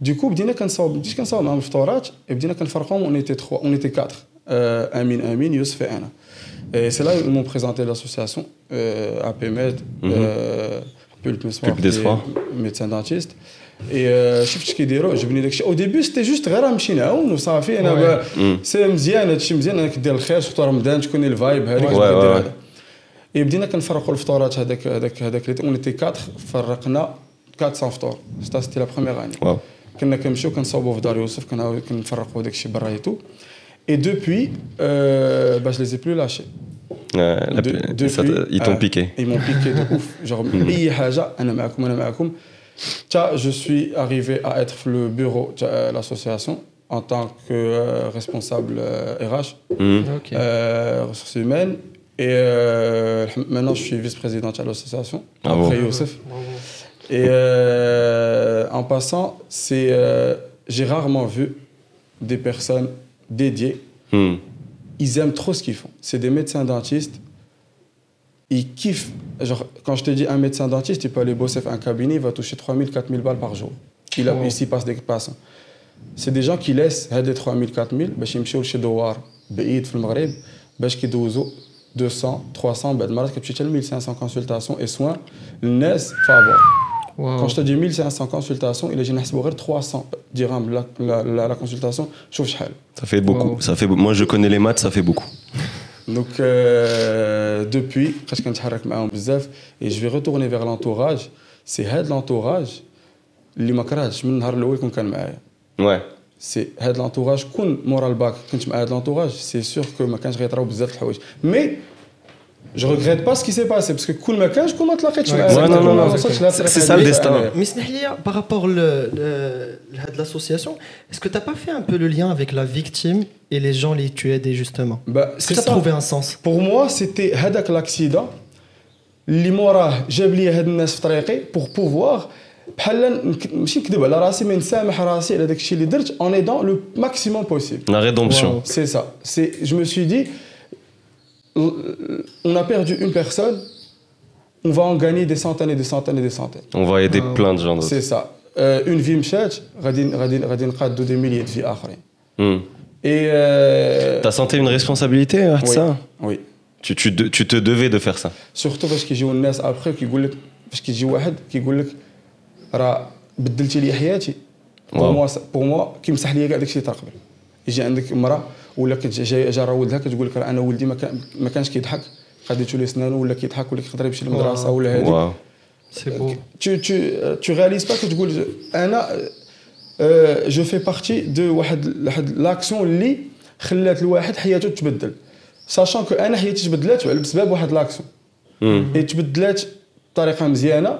دوكو بدينا كنصاوب بديت كنصاوب معاهم الفطورات بدينا كنفرقوهم اون ايتي 3 اون ايتي 4 آه، آمين آمين يوسف أنا. APMED, Mhm. euh, Pulpe Espoir, Pulpe d'Espoir. qui est médecin dentiste. اي شفت كيديروا عجبني داكشي. أو ديبي سيتي جوست غير نمشي نعاون وصافي أنا سي مزيان هادشي مزيان. أنا كدير الخير سورتو رمضان تكون الفايب هذيك بدينا كنفرقوا الفطورات هذاك هذاك هذاك اون ايتي 4 فرقنا 400 فطور ستا سيتي لا بروميير اني واو كنا كنمشيو كنصاوبوا في دار يوسف كنعاود كنفرقوا داكشي برا ايتو اي دوبوي euh, bah je les ai plus lâchés Ouais, la- De- ça- depuis, ils t'ont euh, piqué. Ils m'ont piqué de ouf. Genre, اي حاجه انا معكم انا معكم تا je suis arrivé à être le bureau de l'association en tant que euh, responsable euh, RH Hmm. Ok. euh, ressources humaines et euh, maintenant je suis vice-président de l'association Bravo. après Youssef et euh, en passant c'est euh, j'ai rarement vu des personnes dédiées Hmm. ils aiment trop ce qu'ils font. C'est des médecins dentistes. Ils kiffent. Genre, quand je te dis un médecin dentiste, il peut aller bosser dans un cabinet, il va toucher 3000, 4000 balles par jour. Il a, Wow. Ici, il passe des patients. C'est des gens qui laissent هاد les 3000, 4000 باش يمشيو لشي دوار بعيد في المغرب باش كيدوزوا 200, 300 bêtes. Malade que tu as 1500 consultations et soins, les favor. Wow. Quand je te dis 1500 consultations, il est généralement 300 dirhams la, la, la, la consultation. Ça fait beaucoup. Ça fait, moi, je connais les maths, ça fait beaucoup. Donc, euh, depuis, et je vais retourner vers l'entourage. C'est l'entourage, les maquerages, je me suis dit que Ouais سي هاد l'entourage كون مورا الباك كنت مع هاد l'entourage سي سور كو ما كانش غيطراو بزاف د الحوايج. مي جو ريغريت با سكي سي باسي باسكو كون ما كانش كون ما تلاقيتش معاه Ouais, non, كون non, ما non, وصلتش c'est- لهاد c'est الطريق ça le هادي، destin. أنا- Mais Snehlia, par rapport le, le, le- de l'association, est-ce que tu n'as pas fait un peu le lien avec la victime et les gens les tu aides justement Bah, Est-ce c'est que tu as ça. trouvé un sens Pour moi, c'était هذاك l'accident اللي موراه جاب لي هاد الناس في طريقي بور بوفوار بحال نك- ماشي نكذب على راسي مي نسامح راسي على داك الشيء اللي درت اون ايدون لو ماكسيموم بوسيبل La rédemption. C'est ça. C'est, je me suis dit, on a perdu une personne, on va en gagner des centaines et des centaines et des centaines. On va aider Wow. plein de gens d'autres. C'est ça. Euh, une vie مشات غادي غادي غادي نقادوا des milliers de vies اخرين. Hmm. Et euh, T'as senti une responsabilité à oui, ça oui. tu, tu, de- tu te devais de faire ça. سورتو فاش كيجيو الناس ابخي كيقول لك فاش كيجي واحد كيقول لك راه بدلتي لي حياتي. بور. موا بور موا كيمسح لي كاع داكشي اللي طرا قبل. يجي عندك امراه ولا كنت جاي جا راه ولدها كتقول لك راه أنا ولدي ما, كان ما كانش كيضحك. خديتو ليه سنانو ولا كيضحك ولا كيقدر يمشي للمدرسة ولا هذه. C'est beau. tu tu tu réalises pas كتقول أنا je fais partie de واحد واحد لاكسيون اللي خلات الواحد حياته تبدل. ساشون كو أنا حياتي تبدلات بسبب واحد لاكسيون تبدلات بطريقة مزيانة.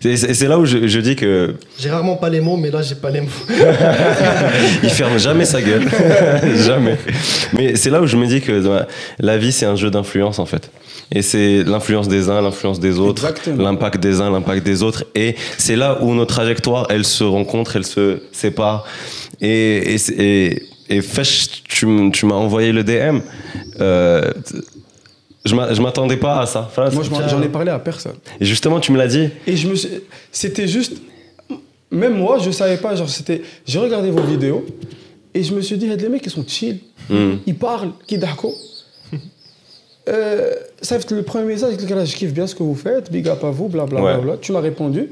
c'est- là où je, je dis que J'ai rarement pas les mots, mais là j'ai pas les mots. il ferme jamais sa gueule. jamais. Mais c'est là où je me dis que la vie, c'est un jeu d'influence, en fait. Et c'est l'influence des uns, l'influence des autres, l'impact des uns, l'impact des autres. Et c'est là où nos trajectoires, elles se rencontrent, elles se séparent. Et, et, et, et Fesh, tu, tu m'as envoyé le DM. Euh, je m'a- je m'attendais pas à ça. Enfin, moi j'en ai parlé à personne Et justement, tu me l'as dit. Et je me suis- C'était juste. Même moi, je savais pas. Genre, c'était. J'ai regardé vos vidéos et je me suis dit, les mecs, ils sont chill. Hmm. Ils parlent, qui. Euh, ça fait le premier message, je kiffe bien ce que vous faites, big up à vous, blablabla. Ouais. Tu m'as répondu.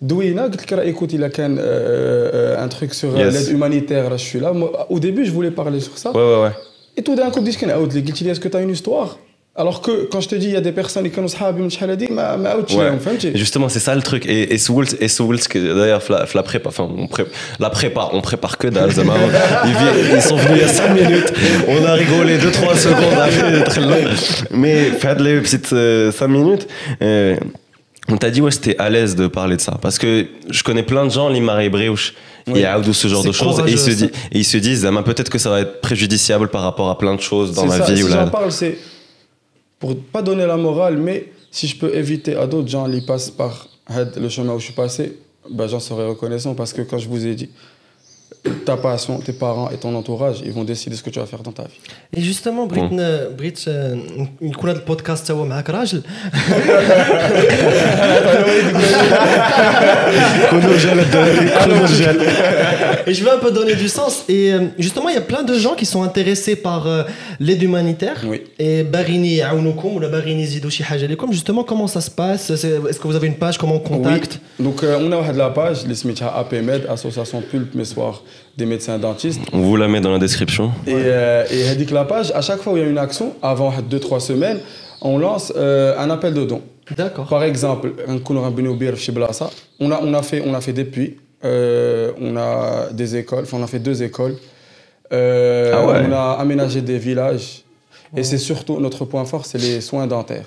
Douina, écoute, il a qu'un, euh, euh, un truc sur euh, Yes. l'aide humanitaire, je suis là. Moi, au début, je voulais parler sur ça. Ouais, ouais, ouais. Et tout d'un coup, je dis, est-ce que tu as une histoire? alors que quand je te dis il y a des personnes qui ont Justement, c'est ça le truc. Et, et Souls, et Souls d'ailleurs, la, la, prépa, enfin, on pré, la prépa, on prépare que dalle. ils, ils, sont venus il y a 5 minutes. On a rigolé 2-3 secondes après, très long. Mais faites les petites euh, 5 minutes. Euh, on t'a dit, ouais, c'était à l'aise de parler de ça. Parce que je connais plein de gens, Limar et Bréouche, il y a ce genre de choses et ils se, disent, et ils se disent, peut-être que ça va être préjudiciable par rapport à plein de choses dans ma ça, vie. ou là. parle, c'est pour pas donner la morale, mais si je peux éviter à d'autres gens qui passent par le chemin où je suis passé, ben, j'en serais reconnaissant parce que quand je vous ai dit, ta passion, tes parents et ton entourage, ils vont décider ce que tu vas faire dans ta vie. Et justement, Brit, euh, Brit, euh, une couleur de podcast, ça va avec Rajl. Et je vais un peu donner du sens. Et euh, justement, il y a plein de gens qui sont intéressés par l'aide humanitaire. Et Barini Aounokoum ou la Barini Zidouchi Hajalekoum, justement, comment ça se passe? Est-ce que vous avez une page Comment on contacte? Donc, on a la page, les Smitha APMED, Association Pulpe Messoir des médecins dentistes. On vous la met dans la description. Et, euh, et la Lapage, à chaque fois où il y a une action, avant 2-3 semaines, on lance euh, un appel de dons. D'accord. Par exemple, on a, on a, fait, on a fait des puits, euh, on a des écoles, enfin on a fait deux écoles, euh, ah on a aménagé des villages. Et c'est surtout notre point fort, c'est les soins dentaires.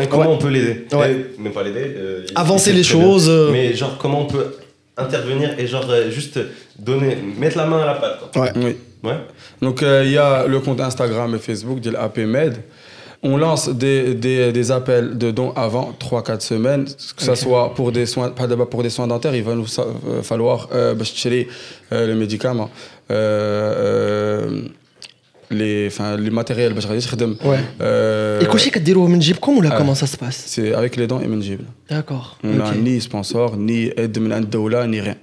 et comment on peut l'aider. Euh, Avancer les choses. Euh. Mais genre, comment on peut intervenir et genre euh, juste donner, mettre la main à la pâte. Ouais. Oui. Donc il y a le compte Instagram et Facebook de l'APMed. On lance des, des, appels de dons avant 3-4 semaines, que ce soit pour des soins, pas pour des soins dentaires, il va nous falloir bah, euh, le médicament. les médicaments, euh, euh, les, enfin, les matériels باش غادي تخدم. Ouais. Euh, Et كلشي كديروه من جيبكم ولا آه. comment ça se passe C'est avec les dents et منجيبنا. D'accord. On n'a Ok. ni sponsor, ni aide من عند الدولة, ni rien.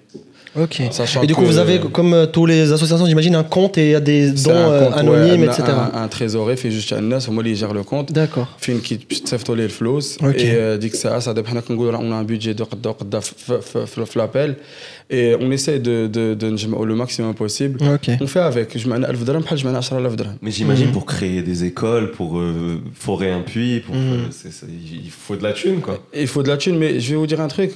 Ok. Ah, sachant et du coup, que, vous avez, comme euh, tous les associations, j'imagine, un compte et il y a des dons euh, anonymes, ouais, etc. Un, un trésorier fait juste un moi, il gère le compte. D'accord. Fait une qui s'efftolait le flow. Et euh, dit que ça, ça dépend on a un budget de l'appel. Et on essaie de, de, de, de le maximum possible. Okay. On fait avec. Mais j'imagine mhm. pour créer des écoles, pour euh, forer un puits, pour, mhm. euh, il faut de la thune, quoi. Il faut de la thune, mais je vais vous dire un truc.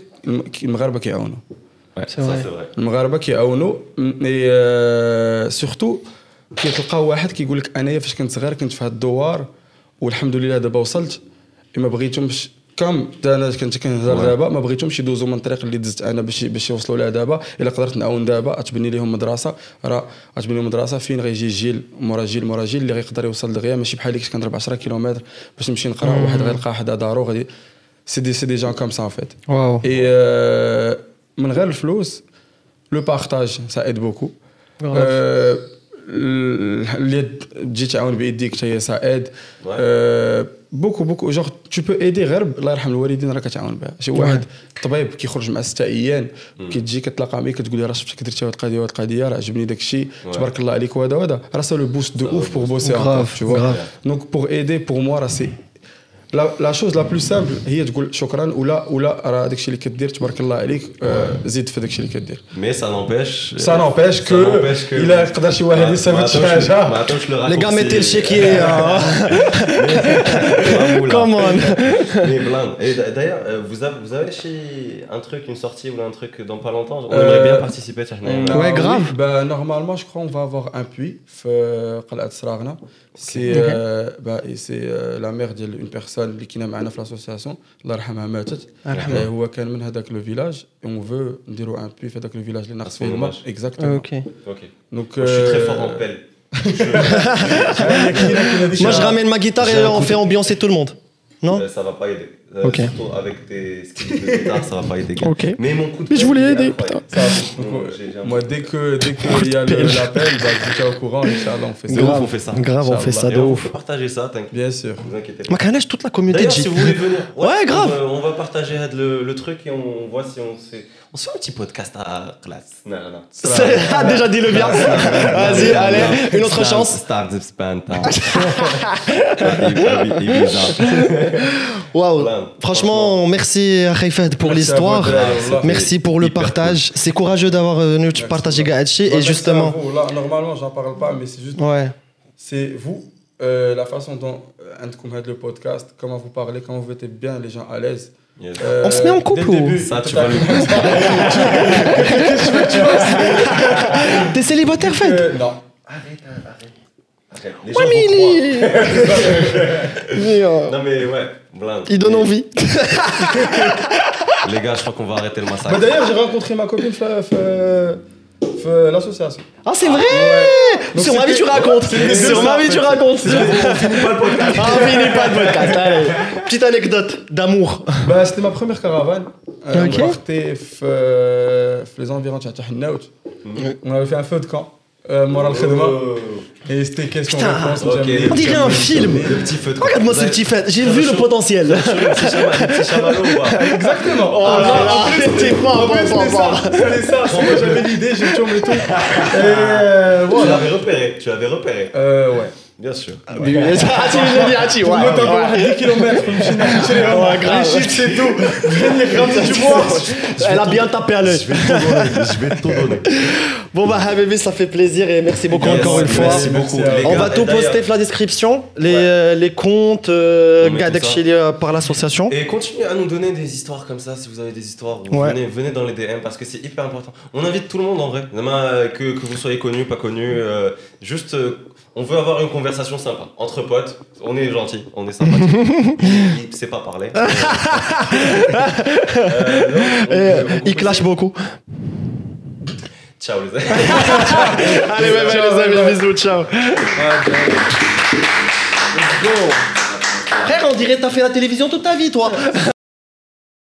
Ouais, ça c'est vrai. المغاربة كيعاونوا اي سورتو كيتلقاو واحد كيقول لك أنايا فاش كنت صغير كنت في هاد الدوار والحمد لله دابا وصلت ما بغيتهمش كم أنا كنت كنهضر. دابا ما بغيتهمش يدوزوا من الطريق اللي دزت أنا باش باش يوصلوا لها دابا إلا قدرت نعاون دابا أتبني لهم مدرسة راه أتبني لهم مدرسة فين غيجي جيل مورا جيل مورا جيل اللي غيقدر يوصل دغيا ماشي بحال اللي كنت كنضرب 10 كيلومتر باش نمشي نقرأ واحد غيلقى حدا دارو غادي سي دي سي دي جون كوم سا فيت Waouh. اي آه، من غير الفلوس لو بارتاج سا ايد بوكو اليد تجي تعاون بايديك حتى هي سا ايد آه، بوكو بوكو جوغ تو بو ايدي غير الله يرحم الوالدين راه كتعاون بها. شي واحد طبيب كيخرج مع ستة أيام كتجي كتلاقى معاك كتقول لي راه شفتك درتي هاد القضية وهاد القضية راه عجبني داك الشيء تبارك الله عليك وهذا وهذا. راه سا لو بوست دو اوف بور بوسي donc pour aider pour moi راه سي لا لا شوز لا بلو سامبل هي تقول شكرا ولا ولا راه داكشي اللي كدير تبارك الله عليك آه، زيد في داكشي اللي كدير Mais ça n'empêche. سا نوبيش كو n'empêche que- الا يقدر شي واحد ما- يستافد ما شي عطاوش- ما حاجه عطاوش le Les gars, raccourci. mettez le chéquier. hein. Bravo, là. Come on. Mais blinde. Et d- d'ailleurs, euh, vous avez, vous avez chez un truc, une sortie ou un truc dans pas longtemps On aimerait bien participer. tiens, On Shahnaïm. a- Ouais, grave. oui, bah, normalement, je crois qu'on va avoir un puits في قلعة سراغنا. C'est euh, bah, et c'est euh, la mère d'une personne اللي كاينه معنا في l'association الله يرحمها ماتت. الله يرحمها. آه، هو كان من هذاك لو فيلاج et on veut نديروا un puits في هذاك لو فيلاج اللي ناقص فيه son الماء. hommage. Exactement. Ok. Ok. Donc Moi, je suis très euh, fort en pelle. Moi, je ramène ma guitare et J'ai un on coup fait ambiancer tout le monde. Non Euh, Ça va pas aider. Euh, Ok. surtout avec tes skills de guitare, ça va pas être égal. Ok. Mais mon coup de Mais je voulais aider, incroyable. Ça, un- moi, dès que dès qu'il y a le- l'appel, bah, je vous tiens au courant, Inch'Allah, on fait ça. De ouf, on fait ça. Grave, on fait ça de on ouf. peut partager ça, t'inquiète. Bien sûr. Vous inquiétez pas. Ma canage, toute la communauté D'ailleurs, si vous voulez venir, Ouais, grave. On va, on va partager le, le truc et on voit si on se fait. On se fait un petit podcast à classe. Non, non, non. Ah, déjà dit le bien. Vas-y, allez, une autre chance. Waouh. Franchement, merci à Khayfed pour l'histoire. Merci pour le partage. C'est courageux d'avoir venu partager Gaetchi. Et justement. Normalement, j'en parle pas, mais c'est juste. Ouais. C'est vous, euh, la façon dont euh, vous le podcast, comment vous parlez, comment vous mettez bien les gens à l'aise. Yes. Euh, On se met en couple ou- début, Ça, tu vas le T'es célibataire, Fed Euh, Non. Arrête, arrête. Arrête. Les Ouais, mais il est. Mais, euh, Non, mais ouais, blinde. Il donne Et- envie. Les gars, je crois qu'on va arrêter le massacre. Bah, D'ailleurs, j'ai rencontré ma copine في euh, l'association. Ah, c'est vrai ah, ouais. Sur ma vie, tu racontes Sur ma vie, tu racontes On finit pas le podcast ah, On finit pas le podcast, allez Petite anecdote d'amour bah, C'était ma première caravane. Euh, okay. On partait f... Euh, f... les environs de Tchahnnaout. On avait fait un feu de camp. Euh, Moral Khedma. Oh. Et c'était question Putain. réponse. Ok. j'aime On dirait un film. Le. Regarde-moi ce petit fait. J'ai vu le potentiel. Le le Exactement. Oh là là, c'était pas c'était ça. J'avais l'idée, j'ai tout. Et euh, Tu l'avais repéré. Tu l'avais repéré. Euh, ouais. Bien sûr. Ah, tu l'as dit, ah, Pour ouais, moi, t'as ouais. encore 10 km. Ouais. Les chiffres, c'est tout. Elle a bien tapé à l'œil. Je vais tout donner. Bon bah Habibi, ça fait plaisir et merci beaucoup Yes, encore une fois. Merci beaucoup. On va tout poster dans la description, les, Ouais. euh, les comptes euh, Gadek. Chili, euh, par l'association. Et continuez à nous donner des histoires comme ça si vous avez des histoires. Ouais. Venez, venez dans les DM parce que c'est hyper important. On invite tout le monde en vrai. Demain, que, que vous soyez connu, pas connu. juste, on veut avoir une conversation sympa. Entre potes, on est gentil, on est sympathique. il, sait pas parler. Euh, non, on Et, peut- on peut il clash beaucoup. Ciao les amis. Allez, ouais, les amis, bisous, ciao. Frère, on dirait que t'as fait la télévision toute ta vie, toi.